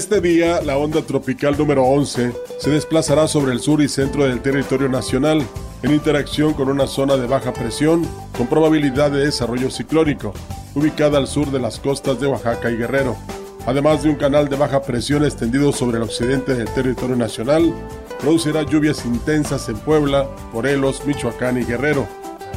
Este día, la onda tropical número 11 se desplazará sobre el sur y centro del territorio nacional, en interacción con una zona de baja presión con probabilidad de desarrollo ciclónico, ubicada al sur de las costas de Oaxaca y Guerrero. Además de un canal de baja presión extendido sobre el occidente del territorio nacional, producirá lluvias intensas en Puebla, Morelos, Michoacán y Guerrero,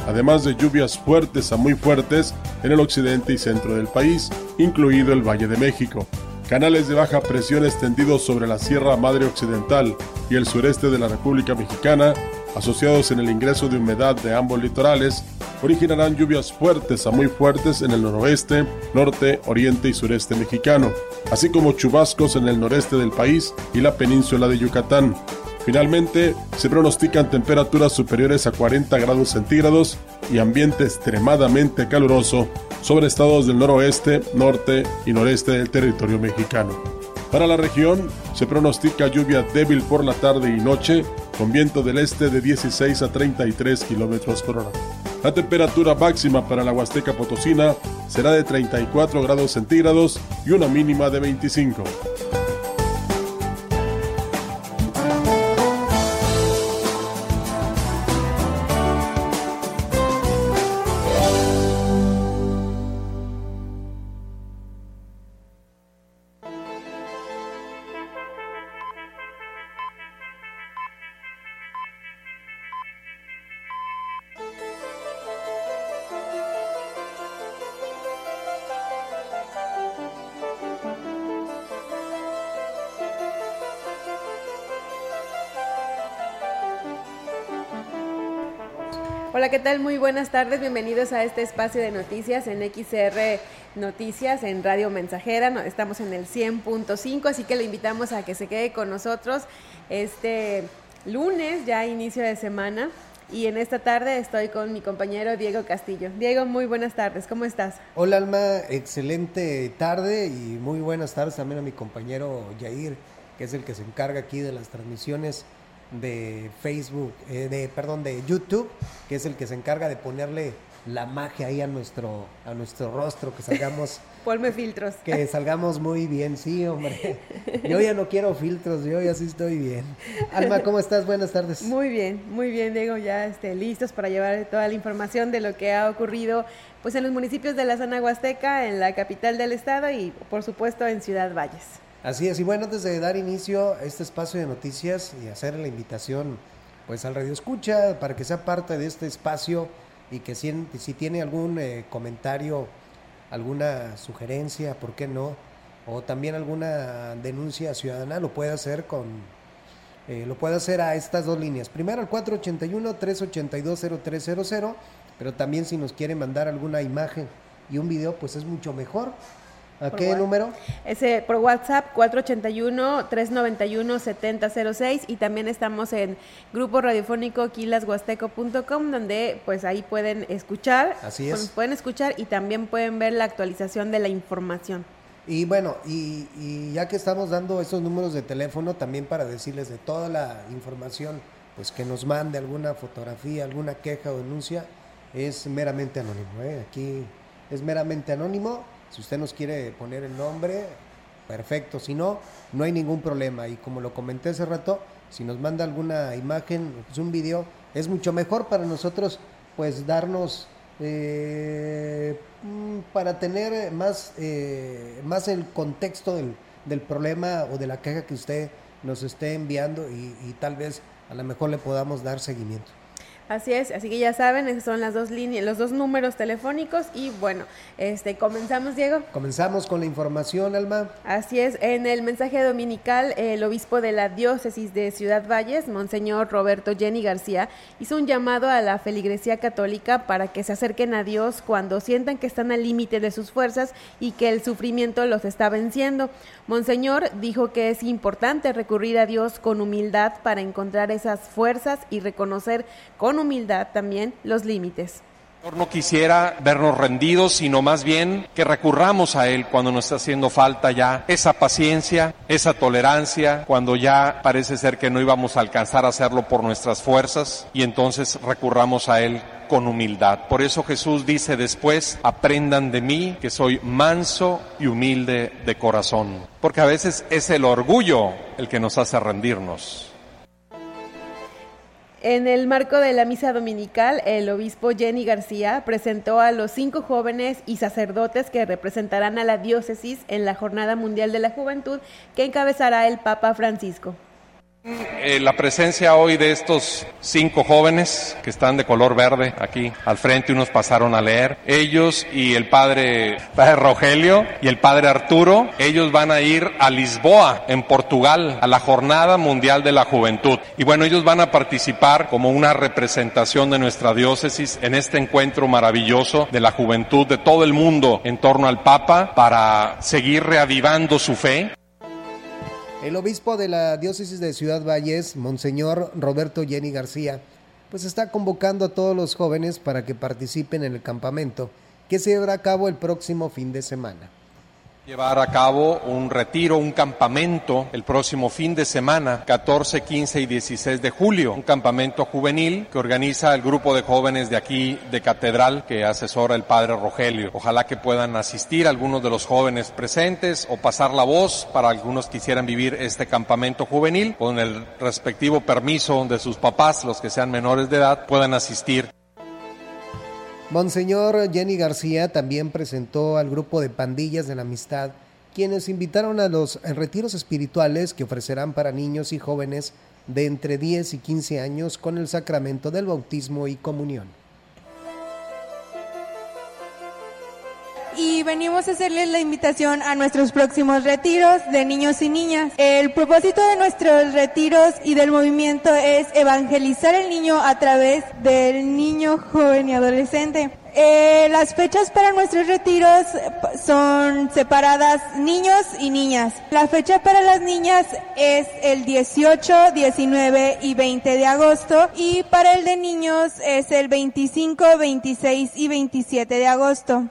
además de lluvias fuertes a muy fuertes en el occidente y centro del país, incluido el Valle de México canales de baja presión extendidos sobre la Sierra Madre Occidental y el sureste de la República Mexicana, asociados en el ingreso de humedad de ambos litorales, originarán lluvias fuertes a muy fuertes en el noroeste, norte, oriente y sureste mexicano, así como chubascos en el noreste del país y la península de Yucatán. Finalmente, se pronostican temperaturas superiores a 40 grados centígrados y ambiente extremadamente caluroso sobre estados del noroeste, norte y noreste del territorio mexicano. Para la región se pronostica lluvia débil por la tarde y noche con viento del este de 16 a 33 kilómetros por hora. La temperatura máxima para la Huasteca Potosina será de 34 grados centígrados y una mínima de 25. Tal? Muy buenas tardes. Bienvenidos a este espacio de noticias en XR Noticias en Radio Mensajera. Estamos en el 100.5, así que le invitamos a que se quede con nosotros este lunes, ya inicio de semana. Y en esta tarde estoy con mi compañero Diego Castillo. Diego, muy buenas tardes, ¿cómo estás? Hola Alma, excelente tarde y muy buenas tardes también a mi compañero Yair, que es el que se encarga aquí de las transmisiones de Facebook, eh, de perdón, de YouTube, que es el que se encarga de ponerle la magia ahí a nuestro a nuestro rostro, que salgamos Ponme filtros. Que salgamos muy bien, sí, hombre. Yo ya no quiero filtros, yo ya sí estoy bien. Alma, ¿cómo estás? Buenas tardes. Muy bien, muy bien, Diego, ya este, listos para llevar toda la información de lo que ha ocurrido pues en los municipios de la zona huasteca, en la capital del estado y por supuesto en Ciudad Valles. Así es, y bueno, antes de dar inicio a este espacio de noticias y hacer la invitación pues al Radio Escucha para que sea parte de este espacio y que si, si tiene algún eh, comentario, alguna sugerencia, ¿por qué no? O también alguna denuncia ciudadana, lo puede hacer con eh, lo puede hacer a estas dos líneas. Primero al 481-382-0300, pero también si nos quiere mandar alguna imagen y un video, pues es mucho mejor ¿A qué número? Ese por WhatsApp 481-391-7006 y también estamos en grupo radiofónico quilashuasteco.com donde pues ahí pueden escuchar. Así es. pueden escuchar y también pueden ver la actualización de la información. Y bueno, y, y ya que estamos dando esos números de teléfono también para decirles de toda la información, pues que nos mande alguna fotografía, alguna queja o denuncia, es meramente anónimo. ¿eh? Aquí es meramente anónimo si usted nos quiere poner el nombre, perfecto. Si no, no hay ningún problema. Y como lo comenté hace rato, si nos manda alguna imagen, pues un video, es mucho mejor para nosotros, pues darnos eh, mm, para tener más, eh, más el contexto del, del, problema o de la queja que usted nos esté enviando y, y, tal vez a lo mejor le podamos dar seguimiento. Así es, así que ya saben, esos son las dos líneas, los dos números telefónicos y bueno, este comenzamos Diego. Comenzamos con la información, Alma. Así es, en el mensaje dominical el obispo de la diócesis de Ciudad Valles, Monseñor Roberto Jenny García, hizo un llamado a la feligresía católica para que se acerquen a Dios cuando sientan que están al límite de sus fuerzas y que el sufrimiento los está venciendo. Monseñor dijo que es importante recurrir a Dios con humildad para encontrar esas fuerzas y reconocer con humildad también los límites. No quisiera vernos rendidos, sino más bien que recurramos a Él cuando nos está haciendo falta ya esa paciencia, esa tolerancia, cuando ya parece ser que no íbamos a alcanzar a hacerlo por nuestras fuerzas y entonces recurramos a Él con humildad. Por eso Jesús dice después, aprendan de mí que soy manso y humilde de corazón. Porque a veces es el orgullo el que nos hace rendirnos. En el marco de la misa dominical, el obispo Jenny García presentó a los cinco jóvenes y sacerdotes que representarán a la diócesis en la Jornada Mundial de la Juventud que encabezará el Papa Francisco. Eh, la presencia hoy de estos cinco jóvenes que están de color verde aquí al frente, unos pasaron a leer, ellos y el padre, padre Rogelio y el padre Arturo, ellos van a ir a Lisboa, en Portugal, a la Jornada Mundial de la Juventud. Y bueno, ellos van a participar como una representación de nuestra diócesis en este encuentro maravilloso de la juventud de todo el mundo en torno al Papa para seguir reavivando su fe. El obispo de la diócesis de Ciudad Valles, Monseñor Roberto Jenny García, pues está convocando a todos los jóvenes para que participen en el campamento que se llevará a cabo el próximo fin de semana llevar a cabo un retiro, un campamento el próximo fin de semana, 14, 15 y 16 de julio, un campamento juvenil que organiza el grupo de jóvenes de aquí de Catedral que asesora el padre Rogelio. Ojalá que puedan asistir algunos de los jóvenes presentes o pasar la voz para algunos que quisieran vivir este campamento juvenil con el respectivo permiso de sus papás, los que sean menores de edad, puedan asistir. Monseñor Jenny García también presentó al grupo de pandillas de la amistad, quienes invitaron a los retiros espirituales que ofrecerán para niños y jóvenes de entre 10 y 15 años con el sacramento del bautismo y comunión. Venimos a hacerles la invitación a nuestros próximos retiros de niños y niñas. El propósito de nuestros retiros y del movimiento es evangelizar el niño a través del niño, joven y adolescente. Eh, las fechas para nuestros retiros son separadas niños y niñas. La fecha para las niñas es el 18, 19 y 20 de agosto y para el de niños es el 25, 26 y 27 de agosto.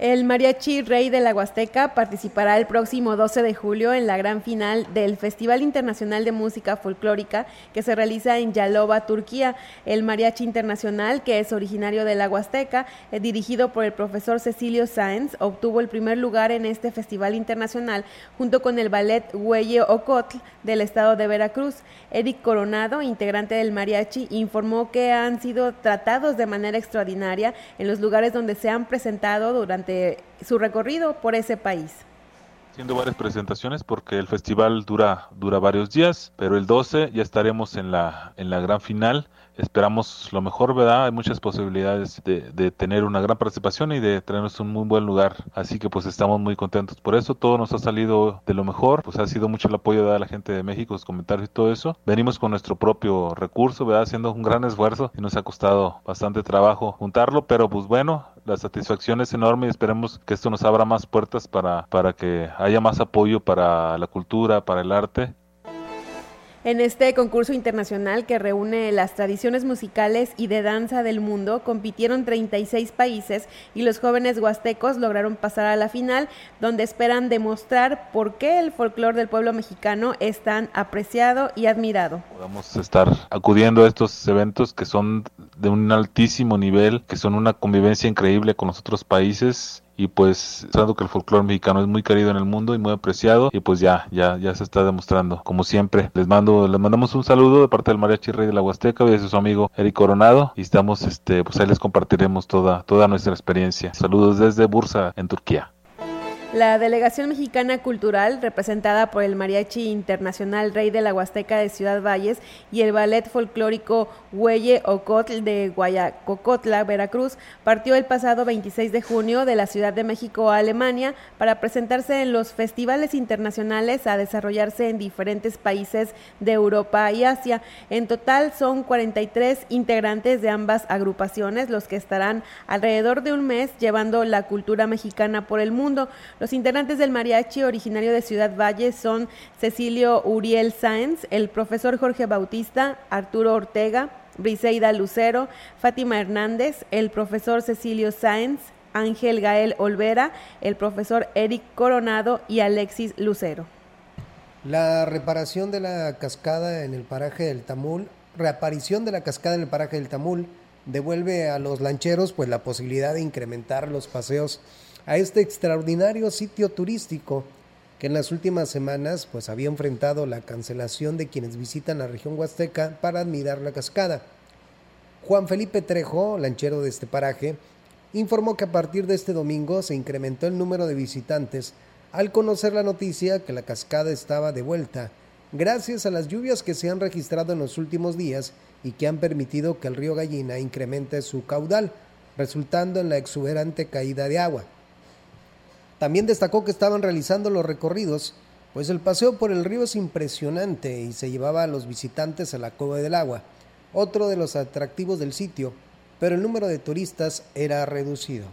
El mariachi Rey de la Huasteca participará el próximo 12 de julio en la gran final del Festival Internacional de Música Folclórica que se realiza en Yalova, Turquía. El mariachi internacional, que es originario de la Huasteca, eh, dirigido por el profesor Cecilio Sáenz, obtuvo el primer lugar en este festival internacional junto con el ballet Huelle Ocotl del estado de Veracruz. Eric Coronado, integrante del mariachi, informó que han sido tratados de manera extraordinaria en los lugares donde se han presentado durante su recorrido por ese país. Haciendo varias presentaciones porque el festival dura, dura varios días, pero el 12 ya estaremos en la, en la gran final esperamos lo mejor, ¿verdad? Hay muchas posibilidades de, tener una gran participación y de tenernos un muy buen lugar. Así que pues estamos muy contentos por eso. Todo nos ha salido de lo mejor. Pues ha sido mucho el apoyo de la gente de México, los comentarios y todo eso. Venimos con nuestro propio recurso, ¿verdad? Haciendo un gran esfuerzo y nos ha costado bastante trabajo juntarlo, pero pues bueno, la satisfacción es enorme y esperemos que esto nos abra más puertas para, para que haya más apoyo para la cultura, para el arte en este concurso internacional que reúne las tradiciones musicales y de danza del mundo, compitieron 36 países y los jóvenes huastecos lograron pasar a la final, donde esperan demostrar por qué el folclore del pueblo mexicano es tan apreciado y admirado. Podemos estar acudiendo a estos eventos que son de un altísimo nivel, que son una convivencia increíble con los otros países y pues sabiendo que el folclore mexicano es muy querido en el mundo y muy apreciado y pues ya ya ya se está demostrando como siempre. Les mando les mandamos un saludo de parte del mariachi rey de la Huasteca y de su amigo Eric Coronado y estamos este pues ahí les compartiremos toda toda nuestra experiencia. Saludos desde Bursa en Turquía La delegación mexicana cultural, representada por el Mariachi Internacional Rey de la Huasteca de Ciudad Valles y el ballet folclórico Huelle Ocotl de Guayacocotla, Veracruz, partió el pasado 26 de junio de la Ciudad de México a Alemania para presentarse en los festivales internacionales a desarrollarse en diferentes países de Europa y Asia. En total son 43 integrantes de ambas agrupaciones los que estarán alrededor de un mes llevando la cultura mexicana por el mundo. Los integrantes del mariachi originario de Ciudad Valle son Cecilio Uriel Sáenz, el profesor Jorge Bautista, Arturo Ortega, Briseida Lucero, Fátima Hernández, el profesor Cecilio Sáenz, Ángel Gael Olvera, el profesor Eric Coronado y Alexis Lucero. La reparación de la cascada en el paraje del Tamul, reaparición de la cascada en el paraje del Tamul, devuelve a los lancheros pues la posibilidad de incrementar los paseos a este extraordinario sitio turístico que en las últimas semanas pues había enfrentado la cancelación de quienes visitan la región huasteca para admirar la cascada. Juan Felipe Trejo, lanchero de este paraje, informó que a partir de este domingo se incrementó el número de visitantes al conocer la noticia que la cascada estaba de vuelta, gracias a las lluvias que se han registrado en los últimos días y que han permitido que el río Gallina incremente su caudal, resultando en la exuberante caída de agua. También destacó que estaban realizando los recorridos, pues el paseo por el río es impresionante y se llevaba a los visitantes a la Cueva del Agua, otro de los atractivos del sitio, pero el número de turistas era reducido.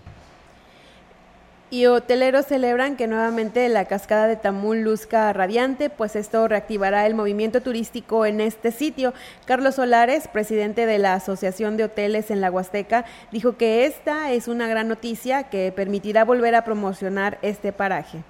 Y hoteleros celebran que nuevamente la cascada de Tamul luzca radiante, pues esto reactivará el movimiento turístico en este sitio. Carlos Solares, presidente de la Asociación de Hoteles en la Huasteca, dijo que esta es una gran noticia que permitirá volver a promocionar este paraje.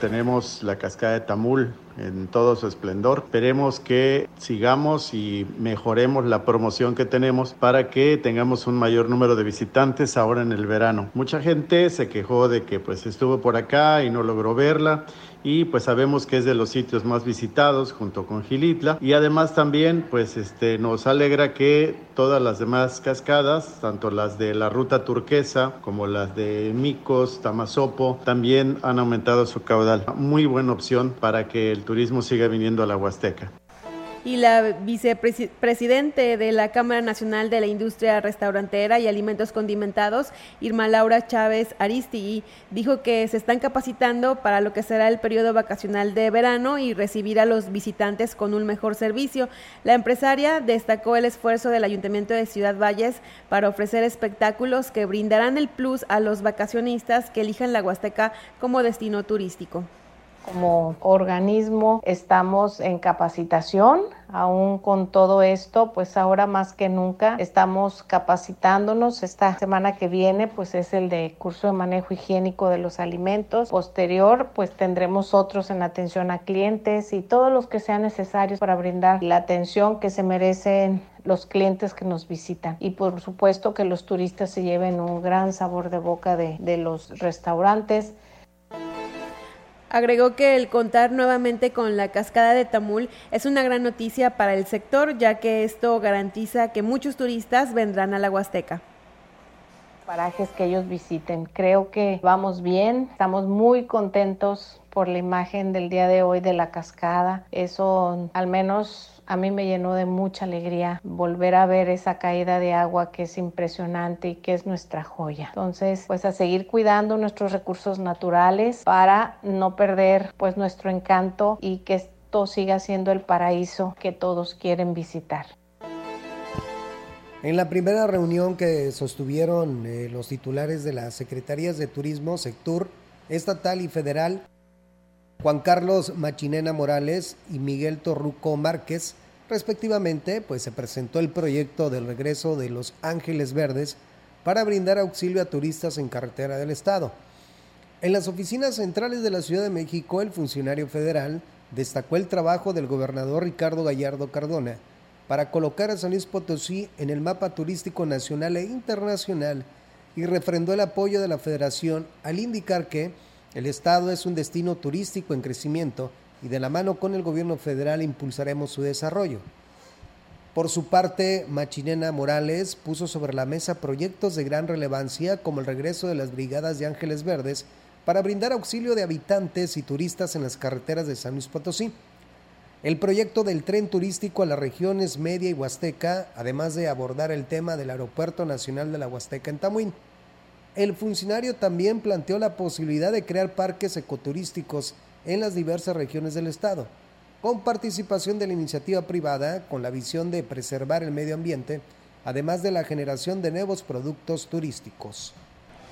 Tenemos la cascada de Tamul en todo su esplendor. Esperemos que sigamos y mejoremos la promoción que tenemos para que tengamos un mayor número de visitantes ahora en el verano. Mucha gente se quejó de que pues estuvo por acá y no logró verla y pues sabemos que es de los sitios más visitados junto con Gilitla y además también pues este nos alegra que todas las demás cascadas, tanto las de la ruta turquesa como las de Micos, Tamazopo, también han aumentado su caudal. Muy buena opción para que el turismo siga viniendo a la Huasteca y la vicepresidente de la Cámara Nacional de la Industria Restaurantera y Alimentos Condimentados, Irma Laura Chávez Aristigui, dijo que se están capacitando para lo que será el periodo vacacional de verano y recibir a los visitantes con un mejor servicio. La empresaria destacó el esfuerzo del Ayuntamiento de Ciudad Valles para ofrecer espectáculos que brindarán el plus a los vacacionistas que elijan la Huasteca como destino turístico como organismo estamos en capacitación, aún con todo esto, pues ahora más que nunca estamos capacitándonos. Esta semana que viene, pues es el de curso de manejo higiénico de los alimentos. Posterior, pues tendremos otros en atención a clientes y todos los que sean necesarios para brindar la atención que se merecen los clientes que nos visitan y por supuesto que los turistas se lleven un gran sabor de boca de, de los restaurantes. Agregó que el contar nuevamente con la cascada de Tamul es una gran noticia para el sector, ya que esto garantiza que muchos turistas vendrán a la Huasteca parajes que ellos visiten. Creo que vamos bien, estamos muy contentos por la imagen del día de hoy de la cascada. Eso al menos a mí me llenó de mucha alegría volver a ver esa caída de agua que es impresionante y que es nuestra joya. Entonces, pues a seguir cuidando nuestros recursos naturales para no perder pues nuestro encanto y que esto siga siendo el paraíso que todos quieren visitar. En la primera reunión que sostuvieron eh, los titulares de las Secretarías de Turismo, Sector, Estatal y Federal, Juan Carlos Machinena Morales y Miguel Torruco Márquez, respectivamente, pues se presentó el proyecto del regreso de los Ángeles Verdes para brindar auxilio a turistas en carretera del Estado. En las oficinas centrales de la Ciudad de México, el funcionario federal destacó el trabajo del gobernador Ricardo Gallardo Cardona para colocar a San Luis Potosí en el mapa turístico nacional e internacional y refrendó el apoyo de la federación al indicar que el Estado es un destino turístico en crecimiento y de la mano con el gobierno federal impulsaremos su desarrollo. Por su parte, Machinena Morales puso sobre la mesa proyectos de gran relevancia como el regreso de las brigadas de Ángeles Verdes para brindar auxilio de habitantes y turistas en las carreteras de San Luis Potosí. El proyecto del tren turístico a las regiones media y huasteca, además de abordar el tema del Aeropuerto Nacional de la Huasteca en Tamuín. El funcionario también planteó la posibilidad de crear parques ecoturísticos en las diversas regiones del estado, con participación de la iniciativa privada con la visión de preservar el medio ambiente, además de la generación de nuevos productos turísticos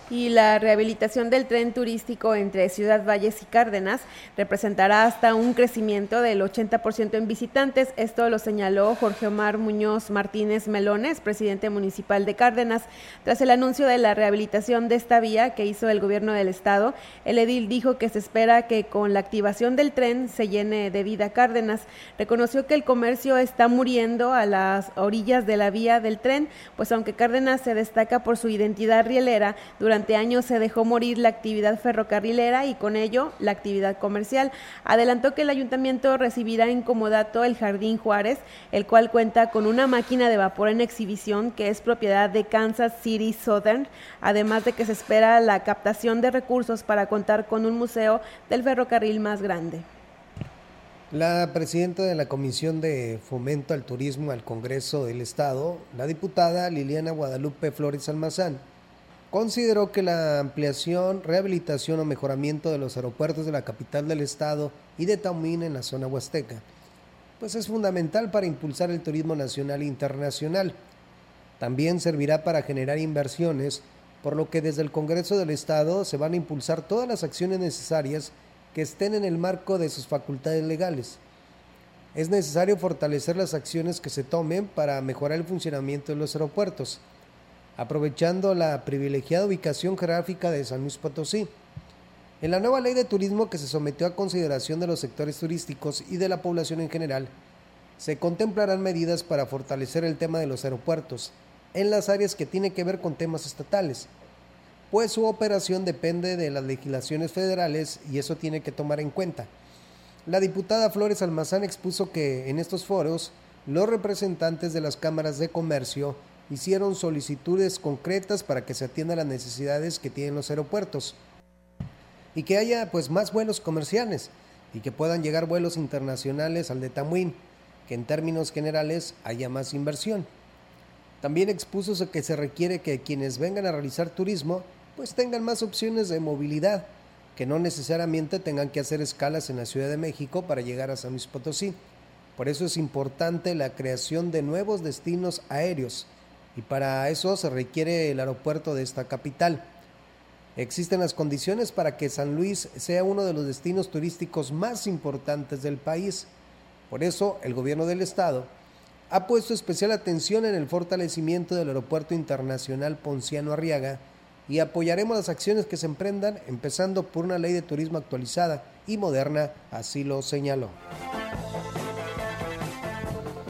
y la rehabilitación del tren turístico entre Ciudad Valles y Cárdenas representará hasta un crecimiento del 80% en visitantes. Esto lo señaló Jorge Omar Muñoz Martínez Melones, presidente municipal de Cárdenas. Tras el anuncio de la rehabilitación de esta vía que hizo el gobierno del estado, el edil dijo que se espera que con la activación del tren se llene de vida Cárdenas. Reconoció que el comercio está muriendo a las orillas de la vía del tren, pues aunque Cárdenas se destaca por su identidad rielera, durante durante años se dejó morir la actividad ferrocarrilera y con ello la actividad comercial. Adelantó que el ayuntamiento recibirá en comodato el Jardín Juárez, el cual cuenta con una máquina de vapor en exhibición que es propiedad de Kansas City Southern, además de que se espera la captación de recursos para contar con un museo del ferrocarril más grande. La presidenta de la Comisión de Fomento al Turismo al Congreso del Estado, la diputada Liliana Guadalupe Flores Almazán, consideró que la ampliación, rehabilitación o mejoramiento de los aeropuertos de la capital del estado y de Taumín en la zona huasteca, pues es fundamental para impulsar el turismo nacional e internacional. También servirá para generar inversiones, por lo que desde el Congreso del Estado se van a impulsar todas las acciones necesarias que estén en el marco de sus facultades legales. Es necesario fortalecer las acciones que se tomen para mejorar el funcionamiento de los aeropuertos aprovechando la privilegiada ubicación geográfica de San Luis Potosí. En la nueva ley de turismo que se sometió a consideración de los sectores turísticos y de la población en general, se contemplarán medidas para fortalecer el tema de los aeropuertos en las áreas que tienen que ver con temas estatales, pues su operación depende de las legislaciones federales y eso tiene que tomar en cuenta. La diputada Flores Almazán expuso que en estos foros los representantes de las cámaras de comercio hicieron solicitudes concretas para que se atiendan las necesidades que tienen los aeropuertos y que haya pues más vuelos comerciales y que puedan llegar vuelos internacionales al de Tamuín, que en términos generales haya más inversión. También expuso que se requiere que quienes vengan a realizar turismo pues tengan más opciones de movilidad, que no necesariamente tengan que hacer escalas en la Ciudad de México para llegar a San Luis Potosí. Por eso es importante la creación de nuevos destinos aéreos y para eso se requiere el aeropuerto de esta capital. Existen las condiciones para que San Luis sea uno de los destinos turísticos más importantes del país. Por eso el gobierno del estado ha puesto especial atención en el fortalecimiento del Aeropuerto Internacional Ponciano Arriaga y apoyaremos las acciones que se emprendan, empezando por una ley de turismo actualizada y moderna, así lo señaló.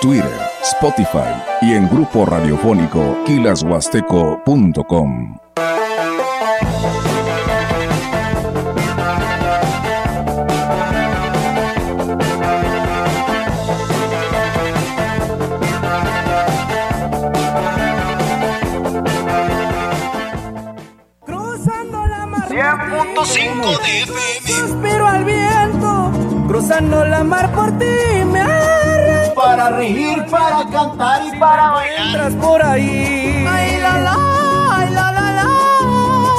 Twitter, Spotify y en grupo radiofónico kilashuasteco.com. Cruzando la mar 100.5 de FM. Suspiro al viento, cruzando la mar por ti me para reír, para cantar y para bailar. por ahí. Ay, la, la, ay, la, la, la.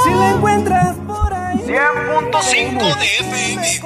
Si la encuentras por ahí. 100.5 de FM.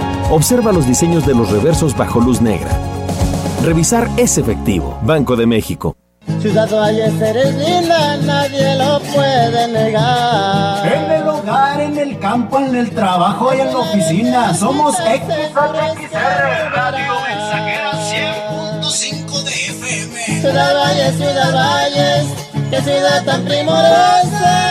Observa los diseños de los reversos bajo luz negra. Revisar es efectivo. Banco de México. Ciudad Valles eres linda, nadie lo puede negar. En el hogar, en el campo, en el trabajo y en la oficina, somos XR Radio Mensajera 100.5 de FM. Ciudad Valles, Ciudad Valles, qué ciudad tan primorosa.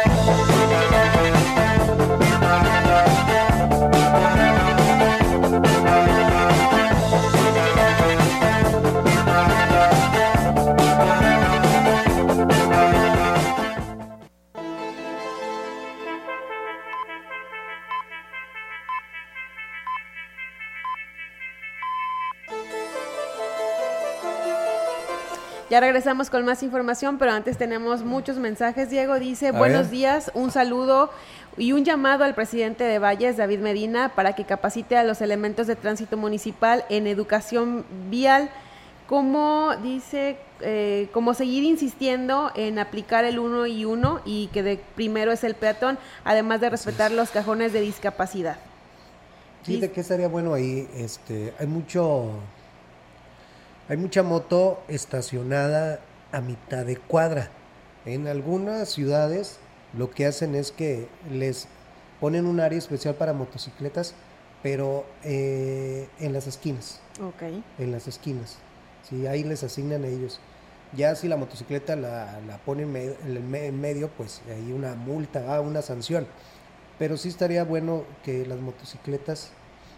Ya regresamos con más información, pero antes tenemos muchos mensajes. Diego dice, buenos días, un saludo y un llamado al presidente de Valles, David Medina, para que capacite a los elementos de tránsito municipal en educación vial. Como dice, eh, como seguir insistiendo en aplicar el uno y uno y que de primero es el peatón, además de respetar los cajones de discapacidad. Sí, de qué estaría bueno ahí, este, hay mucho, hay mucha moto estacionada a mitad de cuadra. En algunas ciudades lo que hacen es que les ponen un área especial para motocicletas, pero eh, en las esquinas, Ok. en las esquinas. Sí, ahí les asignan a ellos. Ya si la motocicleta la, la ponen me- en, el me- en medio, pues hay una multa, ah, una sanción. Pero sí estaría bueno que las motocicletas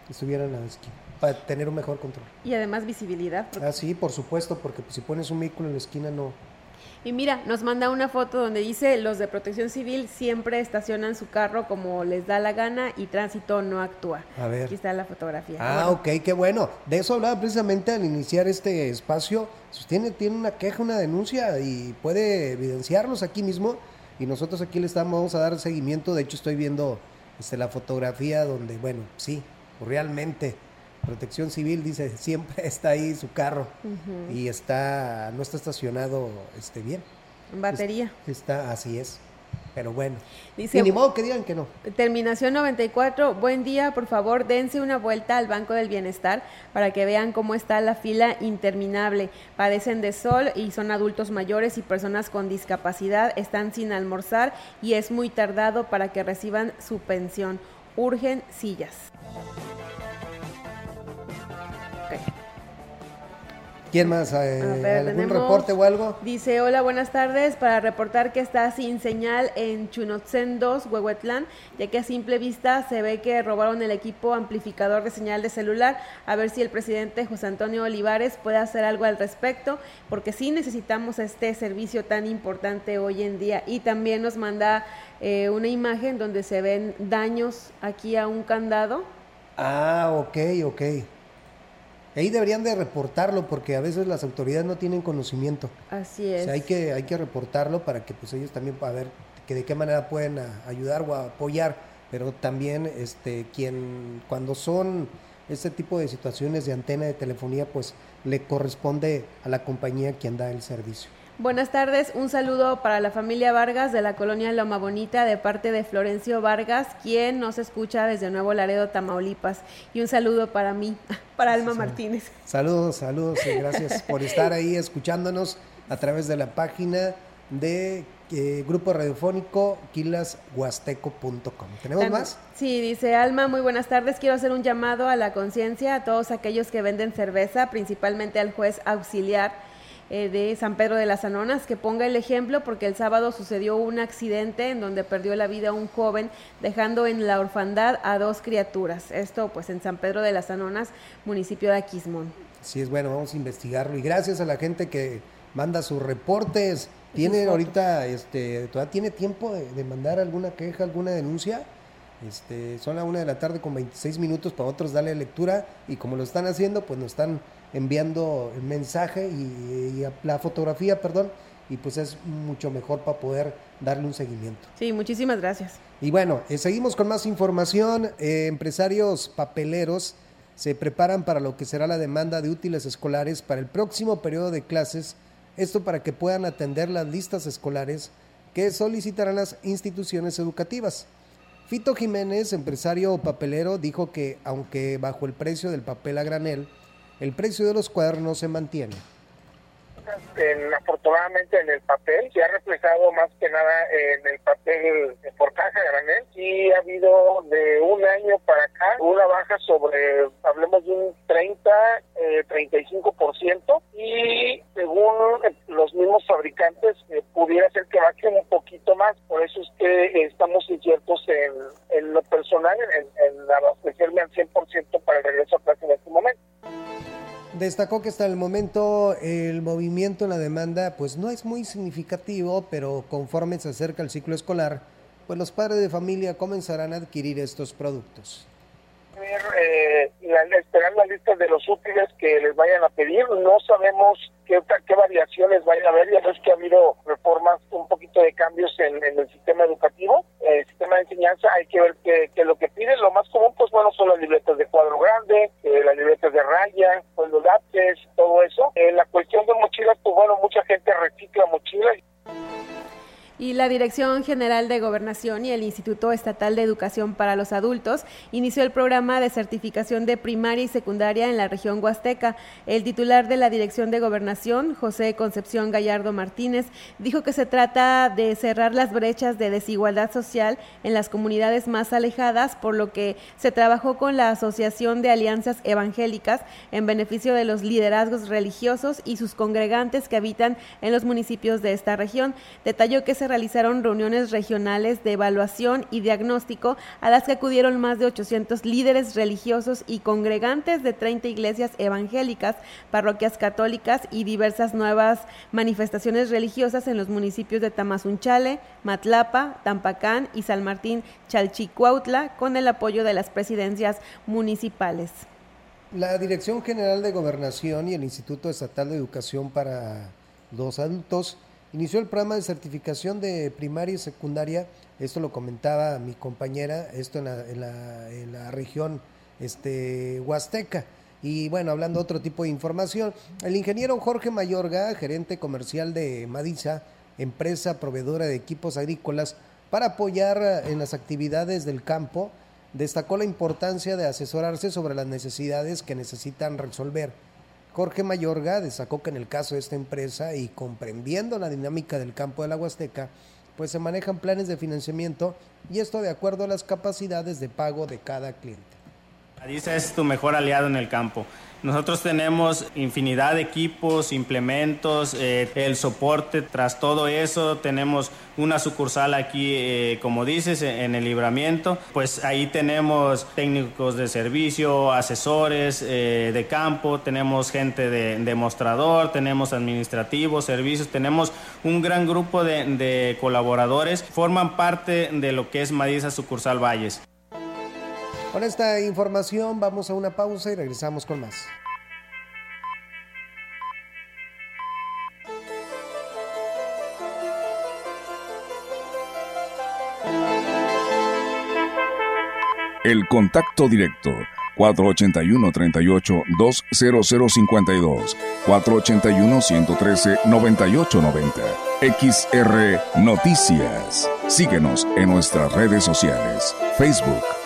estuvieran a la esquina para tener un mejor control. Y además visibilidad. porque- Ah, sí, por supuesto, porque pues, si pones un vehículo en la esquina no. Y mira, nos manda una foto donde dice los de protección civil siempre estacionan su carro como les da la gana y tránsito no actúa. A ver. Aquí está la fotografía. Ah, Bueno, ok, qué bueno. De eso hablaba precisamente al iniciar este espacio. Si tiene, tiene una queja, una denuncia y puede evidenciarlos aquí mismo y nosotros aquí le estamos, vamos a dar seguimiento. De hecho, estoy viendo este, la fotografía donde, bueno, sí, realmente Protección Civil dice siempre está ahí su carro y está no está estacionado este bien. En batería. Es- Está así es. Pero bueno. Dice- y ni modo que digan que no. Terminación 94, buen día, por favor dense una vuelta al Banco del Bienestar para que vean cómo está la fila interminable. Padecen de sol y son adultos mayores y personas con discapacidad, están sin almorzar y es muy tardado para que reciban su pensión. Urgen sillas. ¿Quién más? Eh, ver, ¿Algún tenemos- reporte o algo? Dice, hola, buenas tardes, para reportar que está sin señal en Chunotzen 2, Huehuetlán, ya que a simple vista se ve que robaron el equipo amplificador de señal de celular, a ver si el presidente José Antonio Olivares puede hacer algo al respecto, porque sí necesitamos este servicio tan importante hoy en día. Y también nos manda eh, una imagen donde se ven daños aquí a un candado. Ah, ok, ok. Ahí deberían de reportarlo porque a veces las autoridades no tienen conocimiento. Así O es. sea, hay que, hay que reportarlo para que pues ellos también a ver que de qué manera pueden a- ayudar o a apoyar. Pero también este quien cuando son este tipo de situaciones de antena de telefonía, pues le corresponde a la compañía quien da el servicio. Buenas tardes, un saludo para la familia Vargas de la colonia Loma Bonita de parte de Florencio Vargas, quien nos escucha desde Nuevo Laredo, Tamaulipas. Y un saludo para mí, para Alma Martínez. Saludos, saludos y gracias por estar ahí escuchándonos a través de la página de eh, grupo radiofónico quilashuasteco.com. ¿Tenemos más? Sí, dice Alma, muy buenas tardes. Quiero hacer un llamado a la conciencia a todos aquellos que venden cerveza, principalmente al juez auxiliar eh, de San Pedro de las Anonas, que ponga el ejemplo porque el sábado sucedió un accidente en donde perdió la vida un joven, dejando en la orfandad a dos criaturas. Esto pues en San Pedro de las Anonas, municipio de Aquismón. Sí, es bueno, vamos a investigarlo. Y gracias a la gente que manda sus reportes. ¿Tiene ahorita, este, todavía tiene tiempo de, mandar alguna queja, alguna denuncia? Este, son la una de la tarde con 26 minutos para otros darle lectura y como lo están haciendo, pues nos están enviando el mensaje y, la fotografía, perdón, y pues es mucho mejor para poder darle un seguimiento. Sí, muchísimas gracias. Y bueno, eh, seguimos con más información. Eh, empresarios papeleros se preparan para lo que será la demanda de útiles escolares para el próximo periodo de clases, esto para que puedan atender las listas escolares que solicitarán las instituciones educativas. Fito Jiménez, empresario papelero, dijo que aunque bajo el precio del papel a granel, el precio de los cuadernos se mantiene. Afortunadamente en el papel se ha reflejado más que nada en el papel por caja granel y ha habido de un año para acá una baja sobre hablemos de un 30 eh, 35% y según los mismos fabricantes eh, pudiera ser que baje un poquito más. Por eso es que estamos inciertos en, lo personal en, en abastecerme al 100% para el regreso a clase en este momento destacó que hasta el momento el movimiento en la demanda pues no es muy significativo, pero conforme se acerca el ciclo escolar, pues los padres de familia comenzarán a adquirir estos productos. Eh, esperar la lista de los útiles que les vayan a pedir. No sabemos qué, qué variaciones vayan a haber. Ya ves que ha habido reformas, un poquito de cambios en, el sistema educativo, el sistema de enseñanza. Hay que ver que, lo que piden, lo más común, pues bueno, son las libretas de cuadro grande, eh, las libretas de raya, pues los lápices, todo eso. Eh, la cuestión de mochilas, pues bueno, mucha gente recicla mochilas y la Dirección General de Gobernación y el Instituto Estatal de Educación para los Adultos inició el programa de certificación de primaria y secundaria en la región Huasteca. El titular de la Dirección de Gobernación, José Concepción Gallardo Martínez, dijo que se trata de cerrar las brechas de desigualdad social en las comunidades más alejadas, por lo que se trabajó con la Asociación de Alianzas Evangélicas en beneficio de los liderazgos religiosos y sus congregantes que habitan en los municipios de esta región. Detalló que se realizaron reuniones regionales de evaluación y diagnóstico a las que acudieron más de 800 líderes religiosos y congregantes de 30 iglesias evangélicas, parroquias católicas y diversas nuevas manifestaciones religiosas en los municipios de Tamazunchale, Matlapa, Tampacán y San Martín Chalchicuautla con el apoyo de las presidencias municipales. La Dirección General de Gobernación y el Instituto Estatal de Educación para los Adultos inició el programa de certificación de primaria y secundaria. Esto lo comentaba mi compañera, esto en la, en la, región este, Huasteca. Y bueno, hablando de otro tipo de información, el ingeniero Jorge Mayorga, gerente comercial de Madisa, empresa proveedora de equipos agrícolas, para apoyar en las actividades del campo, destacó la importancia de asesorarse sobre las necesidades que necesitan resolver Jorge Mayorga destacó que en el caso de esta empresa y comprendiendo la dinámica del campo de la Huasteca, pues se manejan planes de financiamiento y esto de acuerdo a las capacidades de pago de cada cliente. Adisa es tu mejor aliado en el campo. Nosotros tenemos infinidad de equipos, implementos, eh, el soporte. Tras todo eso, tenemos una sucursal aquí, eh, como dices, en el libramiento. Pues ahí tenemos técnicos de servicio, asesores eh, de campo, tenemos gente de demostrador, tenemos administrativos, servicios, tenemos un gran grupo de, de colaboradores. Forman parte de lo que es Madisa Sucursal Valles. Con esta información vamos a una pausa y regresamos con más. El contacto directo 481-38-20052, 481-113-9890. XR Noticias. Síguenos en nuestras redes sociales, Facebook,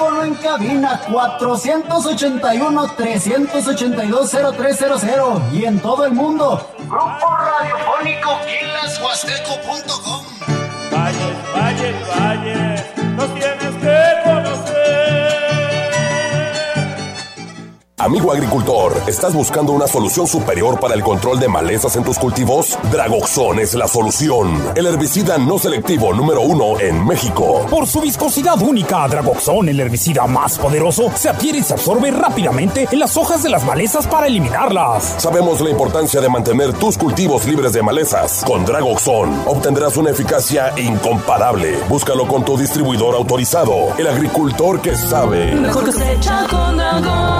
Teléfono en cabina 481-382-0300 y en todo el mundo. Grupo Radiofónico Quilashuasteco.com Valles, valles, valles, Amigo agricultor, ¿estás buscando una solución superior para el control de malezas en tus cultivos? Dragoxon es la solución. El herbicida no selectivo número uno en México. Por su viscosidad única, Dragoxon, el herbicida más poderoso, se adhiere y se absorbe rápidamente en las hojas de las malezas para eliminarlas. Sabemos la importancia de mantener tus cultivos libres de malezas. Con Dragoxon obtendrás una eficacia incomparable. Búscalo con tu distribuidor autorizado, el agricultor que sabe. Mejor cosecha con Dragón.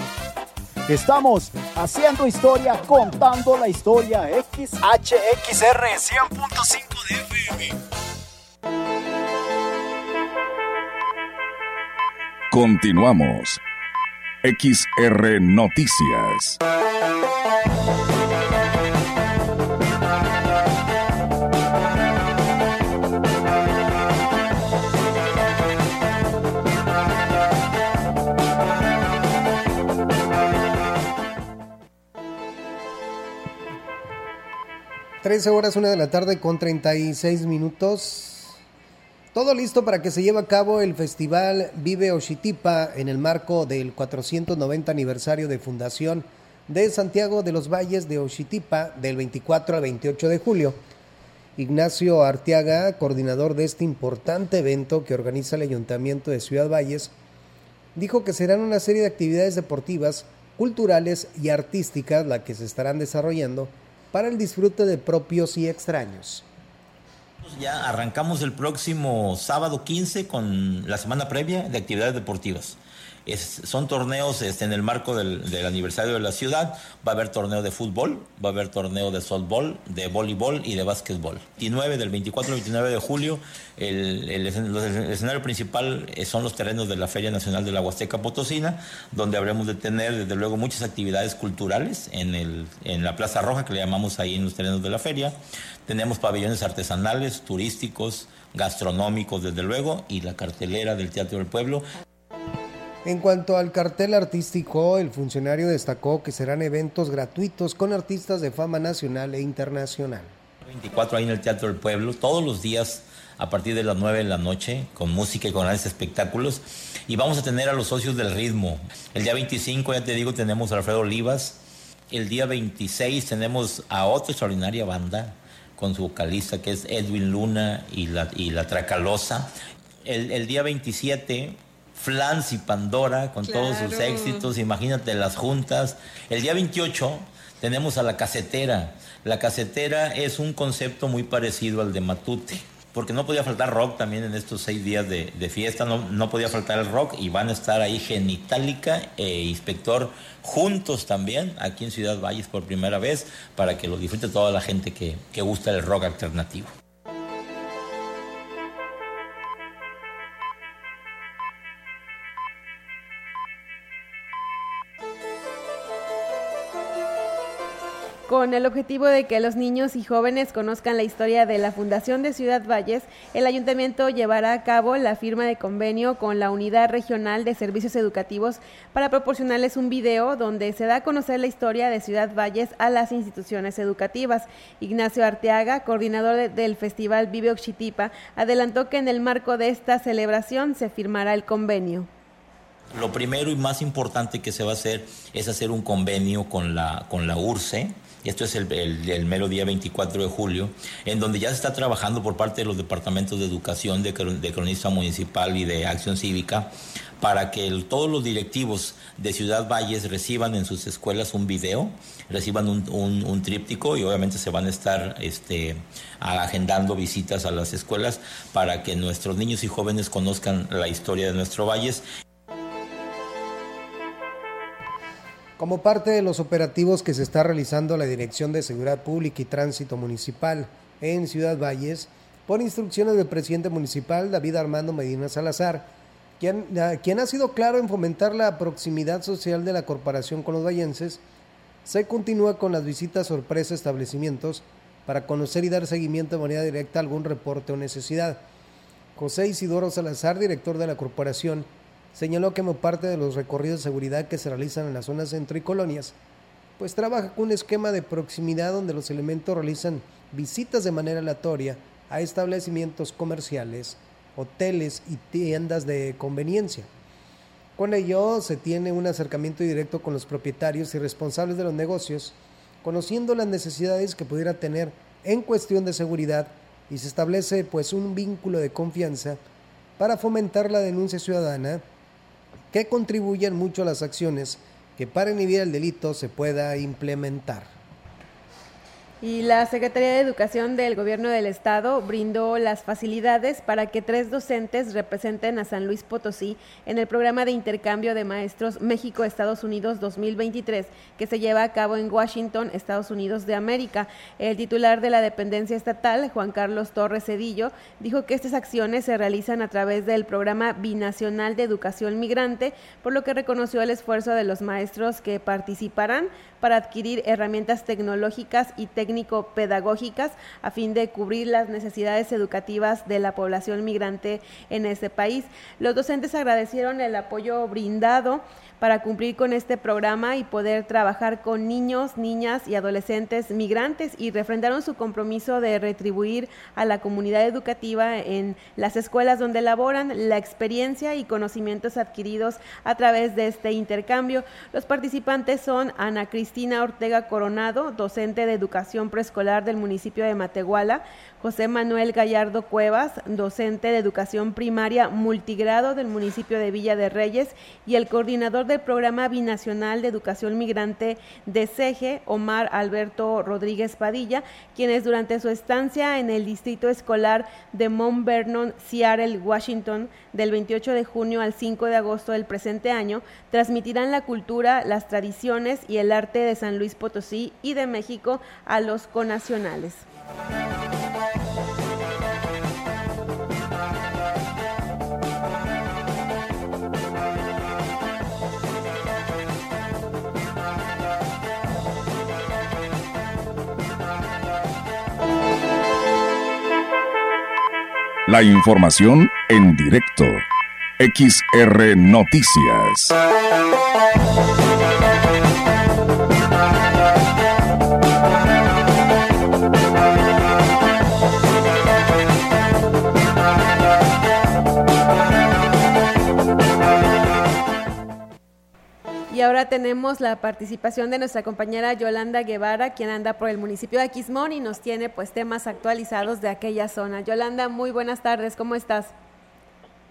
Estamos haciendo historia, contando la historia. XHXR 100.5 de FM. Continuamos. XR Noticias. Trece horas, una de la tarde con 36 minutos. Todo listo para que se lleve a cabo el festival Vive Oshitipa en el marco del 490 aniversario de fundación de Santiago de los Valles de Oshitipa del 24 al 28 de julio. Ignacio Arteaga, coordinador de este importante evento que organiza el Ayuntamiento de Ciudad Valles, dijo que serán una serie de actividades deportivas, culturales y artísticas las que se estarán desarrollando para el disfrute de propios y extraños. Ya arrancamos el próximo sábado 15 con la semana previa de actividades deportivas. Son torneos este, en el marco del, aniversario de la ciudad. Va a haber torneo de fútbol, va a haber torneo de softball, de voleibol y de básquetbol. 29 del 24 al 29 de julio, el, escenario principal son los terrenos de la Feria Nacional de la Huasteca Potosina, donde habremos de tener, desde luego, muchas actividades culturales en la Plaza Roja, que le llamamos ahí en los terrenos de la feria. Tenemos pabellones artesanales, turísticos, gastronómicos, desde luego, y la cartelera del Teatro del Pueblo. En cuanto al cartel artístico, el funcionario destacó que serán eventos gratuitos con artistas de fama nacional e internacional. 24 ahí en el Teatro del Pueblo, todos los días a partir de las 9 de la noche, con música y con grandes espectáculos. Y vamos a tener a los socios del ritmo. El día 25, ya te digo, tenemos a Alfredo Olivas. El día 26 tenemos a otra extraordinaria banda con su vocalista que es Edwin Luna y la, y la Tracalosa. El, el día 27 Flans y Pandora con claro. todos sus éxitos, imagínate las juntas. El día 28 tenemos a la casetera. La casetera es un concepto muy parecido al de Matute, porque no podía faltar rock también en estos seis días de, de fiesta, no, no, podía faltar el rock y van a estar ahí Genitálica e Inspector juntos también aquí en Ciudad Valles por primera vez para que lo disfrute toda la gente que, que gusta el rock alternativo. Con el objetivo de que los niños y jóvenes conozcan la historia de la Fundación de Ciudad Valles, el ayuntamiento llevará a cabo la firma de convenio con la Unidad Regional de Servicios Educativos para proporcionarles un video donde se da a conocer la historia de Ciudad Valles a las instituciones educativas. Ignacio Arteaga, coordinador de, del Festival Vive Oxitipa, adelantó que en el marco de esta celebración se firmará el convenio. Lo primero y más importante que se va a hacer es hacer un convenio con la, con la URCE, esto es el, el, el, mero día 24 de julio, en donde ya se está trabajando por parte de los departamentos de educación, de, cronista municipal y de acción cívica, para que todos los directivos de Ciudad Valles reciban en sus escuelas un video, reciban un, un, un tríptico y obviamente se van a estar este, agendando visitas a las escuelas para que nuestros niños y jóvenes conozcan la historia de nuestro Valles. Como parte de los operativos que se está realizando la Dirección de Seguridad Pública y Tránsito Municipal en Ciudad Valles, por instrucciones del presidente municipal David Armando Medina Salazar, quien, quien ha sido claro en fomentar la proximidad social de la corporación con los vallenses, se continúa con las visitas sorpresa a establecimientos para conocer y dar seguimiento de manera directa a algún reporte o necesidad. José Isidoro Salazar, director de la corporación, señaló que como parte de los recorridos de seguridad que se realizan en las zonas centro y colonias, pues trabaja con un esquema de proximidad donde los elementos realizan visitas de manera aleatoria a establecimientos comerciales, hoteles y tiendas de conveniencia. Con ello se tiene un acercamiento directo con los propietarios y responsables de los negocios, conociendo las necesidades que pudiera tener en cuestión de seguridad y se establece pues un vínculo de confianza para fomentar la denuncia ciudadana que contribuyan mucho a las acciones que para inhibir el delito se pueda implementar. Y la Secretaría de Educación del Gobierno del Estado brindó las facilidades para que tres docentes representen a San Luis Potosí en el programa de intercambio de maestros México-Estados Unidos 2023 que se lleva a cabo en Washington, Estados Unidos de América. El titular de la dependencia estatal, Juan Carlos Torres Cedillo, dijo que estas acciones se realizan a través del programa binacional de educación migrante, por lo que reconoció el esfuerzo de los maestros que participarán para adquirir herramientas tecnológicas y técnico-pedagógicas a fin de cubrir las necesidades educativas de la población migrante en este país. Los docentes agradecieron el apoyo brindado para cumplir con este programa y poder trabajar con niños, niñas y adolescentes migrantes y refrendaron su compromiso de retribuir a la comunidad educativa en las escuelas donde laboran la experiencia y conocimientos adquiridos a través de este intercambio. Los participantes son Ana Cristina Ortega Coronado, docente de educación preescolar del municipio de Matehuala, José Manuel Gallardo Cuevas, docente de educación primaria multigrado del municipio de Villa de Reyes, y el coordinador del programa binacional de educación migrante de CEGE, Omar Alberto Rodríguez Padilla, quienes durante su estancia en el distrito escolar de Mount Vernon, Seattle, Washington, del 28 de junio al 5 de agosto del presente año, transmitirán la cultura, las tradiciones y el arte de San Luis Potosí y de México a los conacionales. La información en directo. XR Noticias. Y ahora tenemos la participación de nuestra compañera Yolanda Guevara, quien anda por el municipio de Aquismón y nos tiene pues temas actualizados de aquella zona. Yolanda, muy buenas tardes, ¿cómo estás?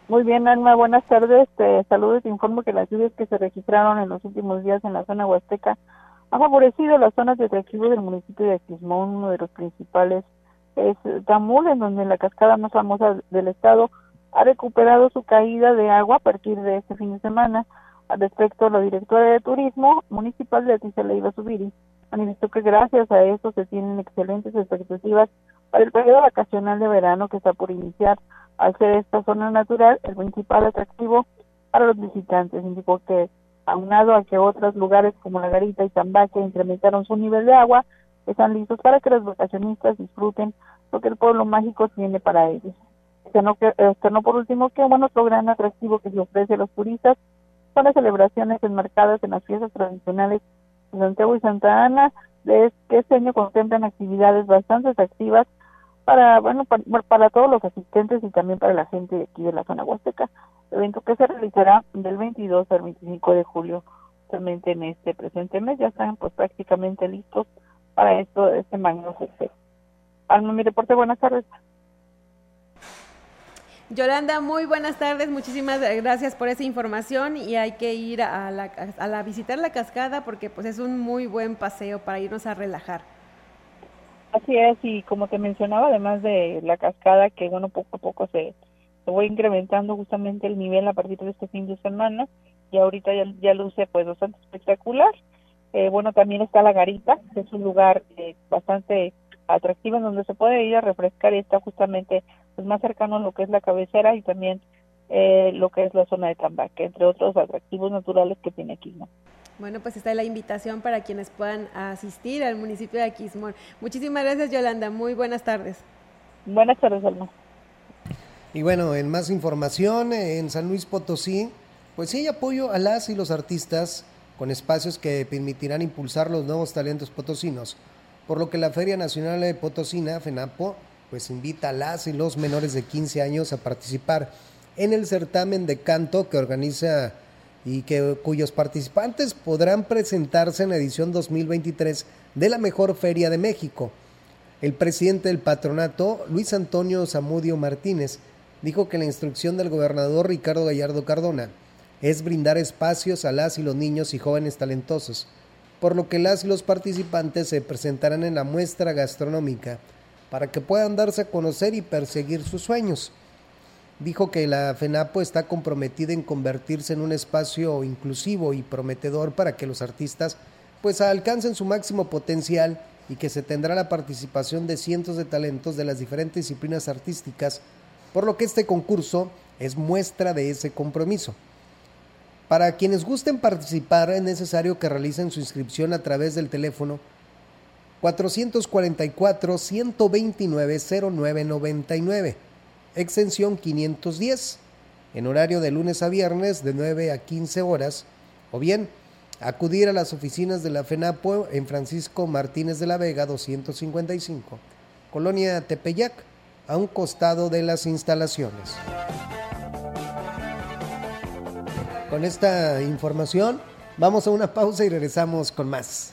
Muy bien, Alma, buenas tardes. Te saludo y te informo que las lluvias que se registraron en los últimos días en la zona huasteca han favorecido las zonas de atractivo del municipio de Aquismón, uno de los principales es Tamul, en donde la cascada más famosa del estado ha recuperado su caída de agua a partir de este fin de semana. Al respecto, la directora de Turismo Municipal, Leticia Leiva Subiri, manifestó que gracias a esto se tienen excelentes expectativas para el periodo vacacional de verano que está por iniciar. Al ser esta zona natural el principal atractivo para los visitantes, indicó que aunado a que otros lugares como La Garita y Tambaque incrementaron su nivel de agua, están listos para que los vacacionistas disfruten lo que el pueblo mágico tiene para ellos. No, este no por último que bueno, otro gran atractivo que se ofrece a los turistas son las celebraciones enmarcadas en las fiestas tradicionales de Santiago y Santa Ana, de que este año contemplan actividades bastante activas para, bueno, para, para, todos los asistentes y también para la gente de aquí de la zona huasteca, evento que se realizará del 22 al 25 de julio, justamente en este presente mes, ya están pues prácticamente listos para esto, este magno festejo. Alma, mi reporte, buenas tardes. Yolanda, muy buenas tardes, muchísimas gracias por esa información y hay que ir a la, a la visitar la cascada porque pues es un muy buen paseo para irnos a relajar. Así es, y como te mencionaba, además de la cascada, que bueno, poco a poco se, se va incrementando justamente el nivel a partir de este fin de semana, y ahorita ya, ya luce pues bastante espectacular. Eh, bueno, también está la garita, que es un lugar eh, bastante atractivo en donde se puede ir a refrescar y está justamente pues, más cercano a lo que es la cabecera y también eh, lo que es la zona de Tambaque, entre otros atractivos naturales que tiene Aquismón. Bueno, pues está la invitación para quienes puedan asistir al municipio de Aquismón. Muchísimas gracias, Yolanda. Muy buenas tardes. Buenas tardes, Alma. Y bueno, en más información, en San Luis Potosí, pues sí hay apoyo a las y los artistas con espacios que permitirán impulsar los nuevos talentos potosinos, por lo que la Feria Nacional de Potosina, FENAPO, pues invita a las y los menores de 15 años a participar en el certamen de canto que organiza y que, cuyos participantes podrán presentarse en la edición 2023 de la Mejor Feria de México. El presidente del patronato, Luis Antonio Zamudio Martínez, dijo que la instrucción del gobernador Ricardo Gallardo Cardona es brindar espacios a las y los niños y jóvenes talentosos, por lo que las y los participantes se presentarán en la muestra gastronómica para que puedan darse a conocer y perseguir sus sueños. Dijo que la FENAPO está comprometida en convertirse en un espacio inclusivo y prometedor para que los artistas pues alcancen su máximo potencial y que se tendrá la participación de cientos de talentos de las diferentes disciplinas artísticas, por lo que este concurso es muestra de ese compromiso. Para quienes gusten participar es necesario que realicen su inscripción a través del teléfono 444-129-0999, extensión 510, en horario de lunes a viernes de 9 a 15 horas, o bien acudir a las oficinas de la FENAPO en Francisco Martínez de la Vega 255, Colonia Tepeyac, a un costado de las instalaciones. Con esta información vamos a una pausa y regresamos con más.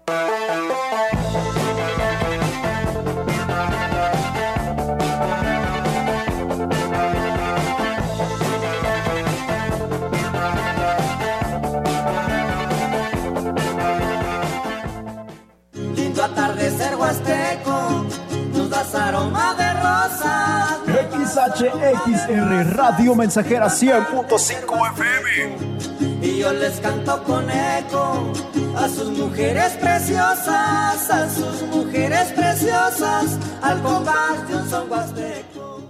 aroma de rosa. XHXR Radio Mensajera 100.5 FM. Y yo les canto con eco a sus mujeres preciosas, a sus mujeres preciosas, al compás de un son huasteco.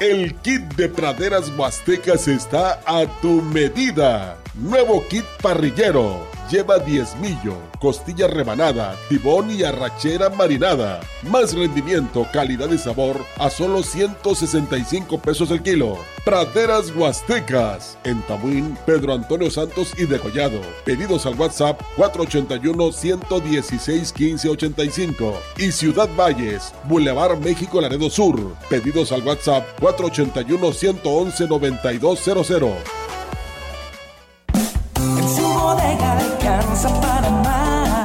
El kit de praderas huastecas está a tu medida. Nuevo kit parrillero. Lleva diezmillo, costilla rebanada, tibón y arrachera marinada. Más rendimiento, calidad y sabor a solo 165 pesos el kilo. Praderas Huastecas. En Tamuín, Pedro Antonio Santos y Degollado. Pedidos al WhatsApp 481-116-1585. Y Ciudad Valles, Boulevard México Laredo Sur. Pedidos al WhatsApp 481-111-9200. En su bodega.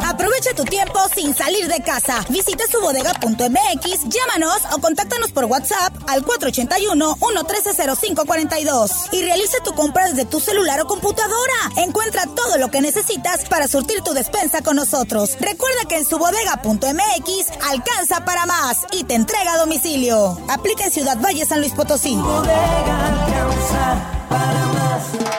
Aprovecha tu tiempo sin salir de casa. Visita subodega.mx, llámanos o contáctanos por WhatsApp al 481-113-0542 y realiza tu compra desde tu celular o computadora. Encuentra todo lo que necesitas para surtir tu despensa con nosotros. Recuerda que en subodega.mx alcanza para más y te entrega a domicilio. Aplica en Ciudad Valle, San Luis Potosí. El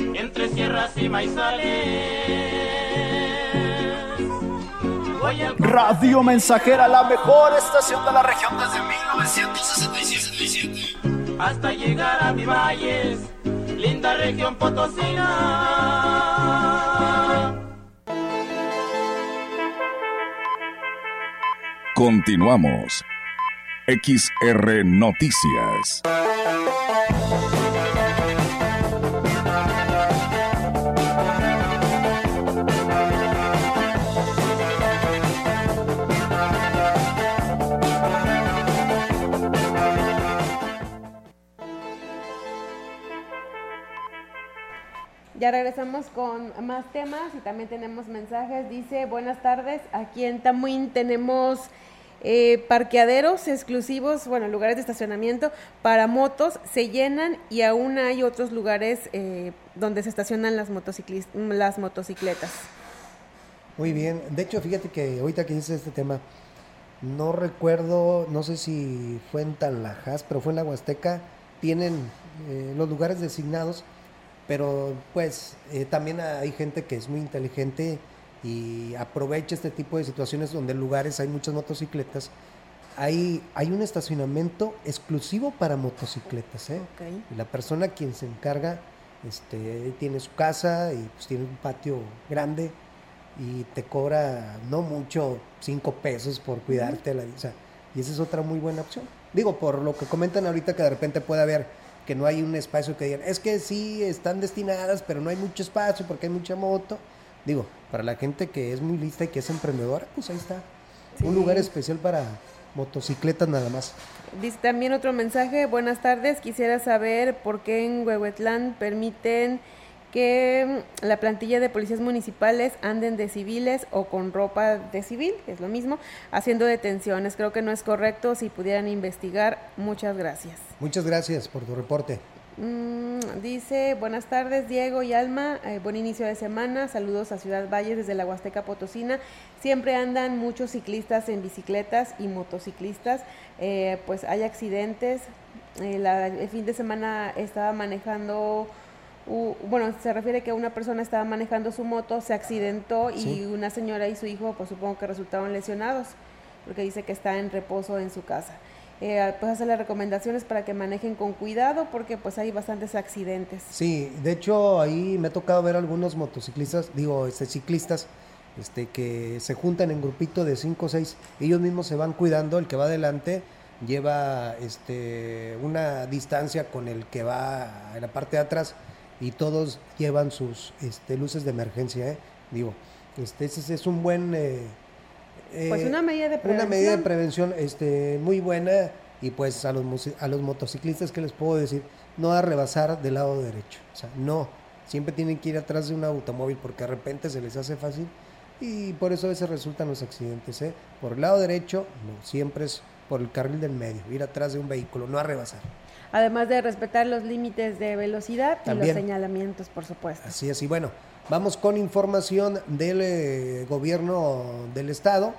Entre sierras y maizales. Radio Mensajera, la mejor estación de la región desde 1967. hasta llegar a mi valles, linda región potosina. Continuamos. XR Noticias. Ya regresamos con más temas y también tenemos mensajes. Dice, buenas tardes, aquí en Tamuín tenemos eh, parqueaderos exclusivos, bueno, lugares de estacionamiento para motos, se llenan y aún hay otros lugares eh, donde se estacionan las, las motocicletas. Muy bien. De hecho, fíjate que ahorita que dices este tema, no recuerdo, no sé si fue en Tanlajas, pero fue en la Huasteca, tienen eh, los lugares designados, pero pues eh, también hay gente que es muy inteligente y aprovecha este tipo de situaciones donde en lugares hay muchas motocicletas. Hay, hay un estacionamiento exclusivo para motocicletas. ¿eh? Y la persona quien se encarga este, tiene su casa y pues, tiene un patio grande y te cobra no mucho, cinco pesos por cuidarte la visa. Y esa es otra muy buena opción. Digo, por lo que comentan ahorita que de repente puede haber que no hay un espacio que digan, es que sí están destinadas, pero no hay mucho espacio porque hay mucha moto. Digo, para la gente que es muy lista y que es emprendedora, pues ahí está. Un lugar especial para motocicletas nada más. Dice también otro mensaje, buenas tardes, quisiera saber por qué en Huehuetlán permiten que la plantilla de policías municipales anden de civiles o con ropa de civil, es lo mismo, haciendo detenciones. Creo que no es correcto. Si pudieran investigar, muchas gracias. Muchas gracias por tu reporte. Mm, dice, buenas tardes Diego y Alma, eh, buen inicio de semana, saludos a Ciudad Valles desde la Huasteca Potosina. Siempre andan muchos ciclistas en bicicletas y motociclistas, eh, pues hay accidentes. Eh, el fin de semana estaba manejando bueno, se refiere que una persona estaba manejando su moto, se accidentó y una señora y su hijo, pues supongo que resultaron lesionados, porque dice que está en reposo en su casa. Eh, pues hacerle recomendaciones para que manejen con cuidado porque pues hay bastantes accidentes. Sí, de hecho ahí me ha tocado ver algunos motociclistas, digo, este, ciclistas, este, que se juntan en grupito de 5 o 6, ellos mismos se van cuidando, el que va adelante lleva este, una distancia con el que va en la parte de atrás y todos llevan sus este, luces de emergencia, ¿eh? digo, este, ese es un buen... Eh, pues una medida de prevención. Una medida de prevención este, muy buena y pues a los, a los motociclistas que les puedo decir, no a rebasar del lado derecho, o sea, no, siempre tienen que ir atrás de un automóvil porque de repente se les hace fácil y por eso a veces resultan los accidentes, ¿eh? Por el lado derecho, no, siempre es por el carril del medio, ir atrás de un vehículo, no a rebasar además de respetar los límites de velocidad y los señalamientos, por supuesto. Así es, y bueno, vamos con información del eh, gobierno del estado.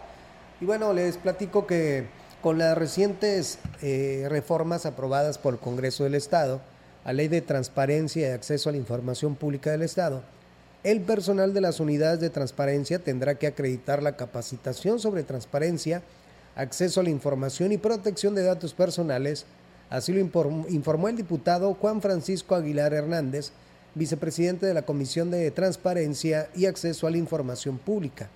Y bueno, les platico que con las recientes eh, reformas aprobadas por el Congreso del Estado, a Ley de Transparencia y Acceso a la Información Pública del Estado, el personal de las unidades de transparencia tendrá que acreditar la capacitación sobre transparencia, acceso a la información y protección de datos personales Así lo informó el diputado Juan Francisco Aguilar Hernández, vicepresidente de la Comisión de Transparencia y Acceso a la Información Pública.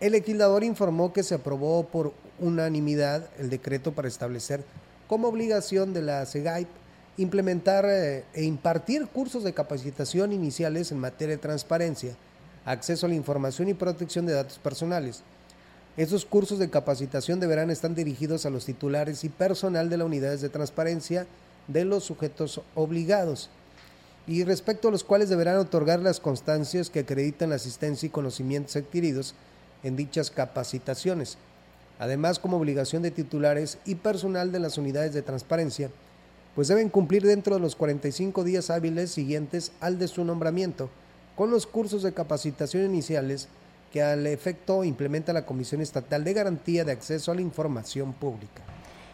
El legislador informó que se aprobó por unanimidad el decreto para establecer como obligación de la SEGAIP implementar eh, e impartir cursos de capacitación iniciales en materia de transparencia, acceso a la información y protección de datos personales esos cursos de capacitación deberán estar dirigidos a los titulares y personal de las unidades de transparencia de los sujetos obligados y respecto a los cuales deberán otorgar las constancias que acreditan la asistencia y conocimientos adquiridos en dichas capacitaciones. Además, como obligación de titulares y personal de las unidades de transparencia, pues deben cumplir dentro de los 45 días hábiles siguientes al de su nombramiento con los cursos de capacitación iniciales que al efecto implementa la Comisión Estatal de Garantía de Acceso a la Información Pública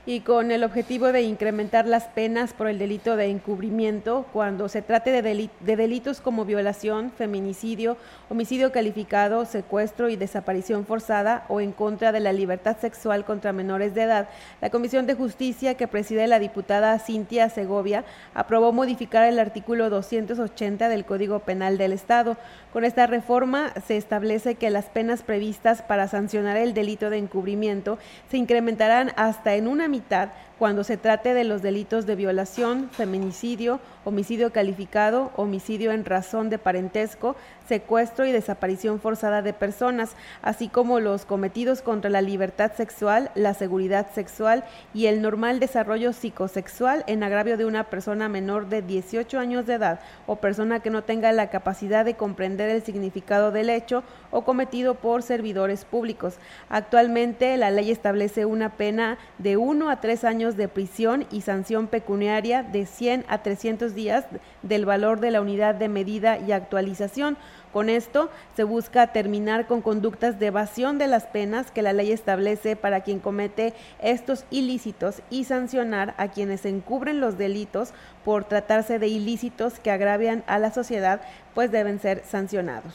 y con el objetivo de incrementar las penas por el delito de encubrimiento cuando se trate de, delitos como violación, feminicidio, homicidio calificado, secuestro y desaparición forzada o en contra de la libertad sexual contra menores de edad. La Comisión de Justicia que preside la diputada Cintia Segovia aprobó modificar el artículo 280 del Código Penal del Estado. Con esta reforma se establece que las penas previstas para sancionar el delito de encubrimiento se incrementarán hasta en una mitad cuando se trate de los delitos de violación, feminicidio, homicidio calificado, homicidio en razón de parentesco, secuestro y desaparición forzada de personas, así como los cometidos contra la libertad sexual, la seguridad sexual y el normal desarrollo psicosexual en agravio de una persona menor de 18 años de edad o persona que no tenga la capacidad de comprender el significado del hecho o cometido por servidores públicos. Actualmente la ley establece una pena de 1 a 3 años de prisión y sanción pecuniaria de 100 a 300 días del valor de la unidad de medida y actualización. Con esto se busca terminar con conductas de evasión de las penas que la ley establece para quien comete estos ilícitos y sancionar a quienes encubren los delitos por tratarse de ilícitos que agravian a la sociedad, pues deben ser sancionados.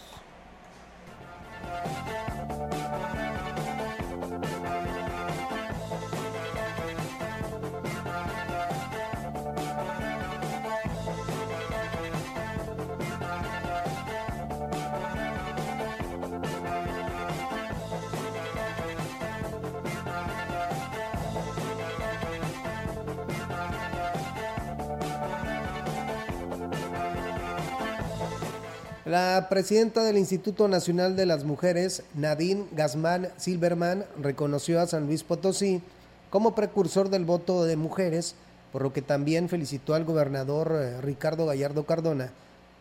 La presidenta del Instituto Nacional de las Mujeres, Nadine Gazmán Silverman, reconoció a San Luis Potosí como precursor del voto de mujeres, por lo que también felicitó al gobernador eh, Ricardo Gallardo Cardona,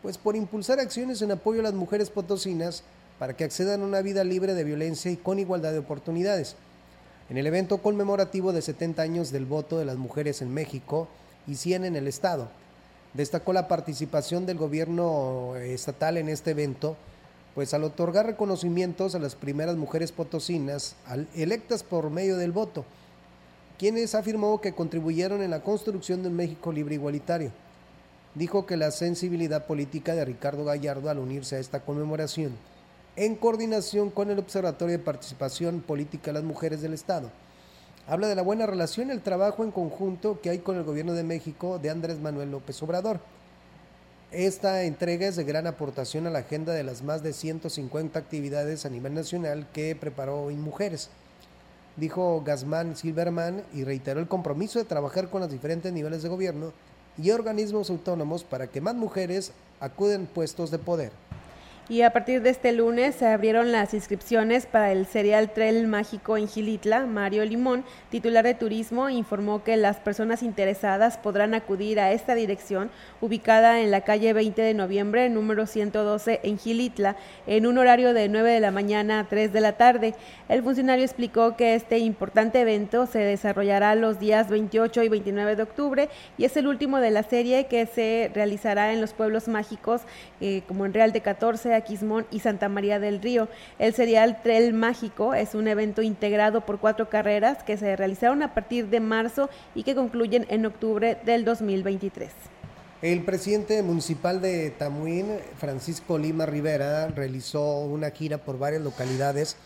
pues por impulsar acciones en apoyo a las mujeres potosinas para que accedan a una vida libre de violencia y con igualdad de oportunidades. En el evento conmemorativo de 70 años del voto de las mujeres en México y 100 en el Estado, Destacó la participación del gobierno estatal en este evento, pues al otorgar reconocimientos a las primeras mujeres potosinas electas por medio del voto, quienes afirmó que contribuyeron en la construcción de un México libre e igualitario. Dijo que la sensibilidad política de Ricardo Gallardo al unirse a esta conmemoración, en coordinación con el Observatorio de Participación Política de las Mujeres del Estado, Habla de la buena relación y el trabajo en conjunto que hay con el gobierno de México de Andrés Manuel López Obrador. Esta entrega es de gran aportación a la agenda de las más de 150 actividades a nivel nacional que preparó Mujeres. Dijo Gazmán Silverman y reiteró el compromiso de trabajar con los diferentes niveles de gobierno y organismos autónomos para que más mujeres acuden puestos de poder y a partir de este lunes se abrieron las inscripciones para el serial Trail Mágico en Gilitla. Mario Limón, titular de turismo, informó que las personas interesadas podrán acudir a esta dirección ubicada en la calle 20 de noviembre, número 112 en Gilitla, en un horario de 9 de la mañana a 3 de la tarde. El funcionario explicó que este importante evento se desarrollará los días 28 y 29 de octubre y es el último de la serie que se realizará en los pueblos mágicos eh, como en Real de 14, Aquismón y Santa María del Río. El serial Trail Mágico es un evento integrado por cuatro carreras que se realizaron a partir de marzo y que concluyen en octubre del 2023. El presidente municipal de Tamuín, Francisco Lima Rivera, realizó una gira por varias localidades.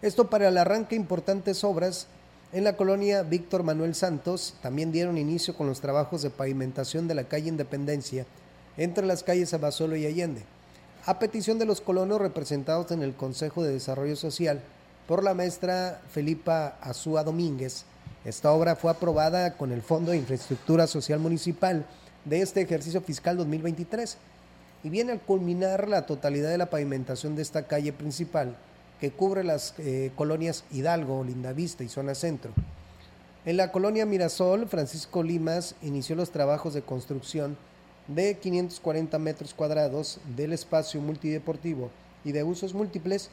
Esto para el arranque de importantes obras en la colonia Víctor Manuel Santos. También dieron inicio con los trabajos de pavimentación de la calle Independencia entre las calles Abasolo y Allende a petición de los colonos representados en el Consejo de Desarrollo Social por la maestra Felipa Azúa Domínguez. Esta obra fue aprobada con el Fondo de Infraestructura Social Municipal de este ejercicio fiscal 2023 y viene al culminar la totalidad de la pavimentación de esta calle principal que cubre las eh, colonias Hidalgo, Lindavista y Zona Centro. En la colonia Mirasol, Francisco Limas inició los trabajos de construcción de 540 metros cuadrados del espacio multideportivo y de usos múltiples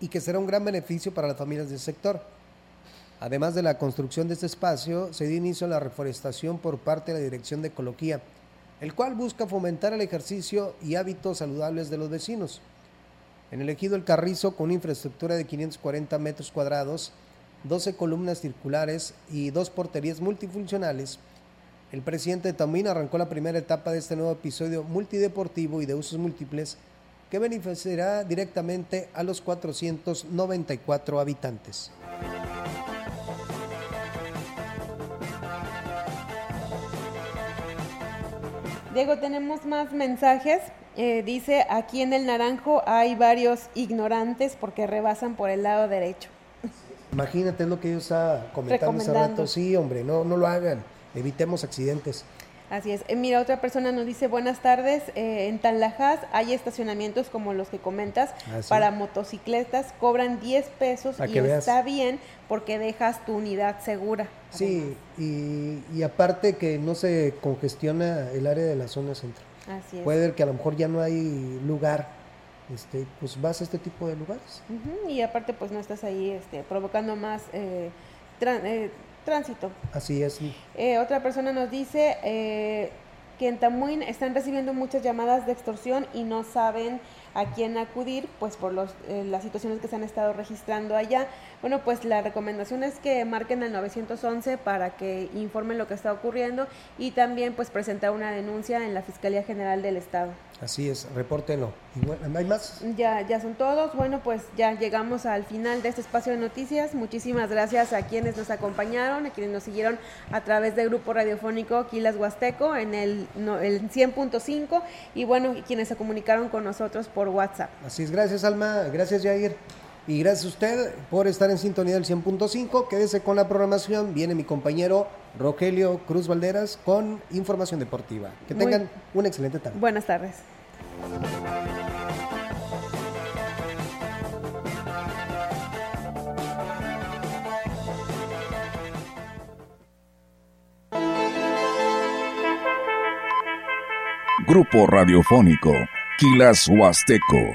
y que será un gran beneficio para las familias del sector. Además de la construcción de este espacio, se dio inicio a la reforestación por parte de la Dirección de Ecología, el cual busca fomentar el ejercicio y hábitos saludables de los vecinos. En el ejido El Carrizo, con una infraestructura de 540 metros cuadrados, 12 columnas circulares y dos porterías multifuncionales, el presidente también arrancó la primera etapa de este nuevo episodio multideportivo y de usos múltiples que beneficiará directamente a los 494 habitantes. Diego, tenemos más mensajes. Eh, dice, aquí en el Naranjo hay varios ignorantes porque rebasan por el lado derecho. Imagínate lo que ellos están comentando hace rato. Sí, hombre, no, no lo hagan evitemos accidentes. Así es. Eh, mira, otra persona nos dice, buenas tardes, eh, en Tanlajas hay estacionamientos como los que comentas ah, para motocicletas, cobran 10 pesos y está bien porque dejas tu unidad segura. Sí, y, aparte que no se congestiona el área de la zona central. Así es. Puede que a lo mejor ya no hay lugar, este, pues vas a este tipo de lugares. y aparte pues no estás ahí este, provocando más... Eh, tránsito. Así es. Eh, otra persona nos dice eh, que en Tamuín están recibiendo muchas llamadas de extorsión y no saben a quién acudir, pues por los, eh, las situaciones que se han estado registrando allá. Bueno, pues la recomendación es que marquen al 911 para que informen lo que está ocurriendo y también pues presentar una denuncia en la Fiscalía General del Estado. Así es, repórtenlo. Y bueno, ¿no hay más? Ya, ya son todos. Bueno, pues ya llegamos al final de este espacio de noticias. Muchísimas gracias a quienes nos acompañaron, a quienes nos siguieron a través del grupo radiofónico Quilas Huasteco en el, no, el 100.5 y bueno, quienes se comunicaron con nosotros por WhatsApp. Así es, gracias Alma, gracias Jair. Y gracias a usted por estar en sintonía del 100.5. Quédese con la programación. Viene mi compañero Rogelio Cruz Valderas con información deportiva. Que Muy- tengan una excelente tarde. Buenas tardes. Grupo Radiofónico, Quilas Huasteco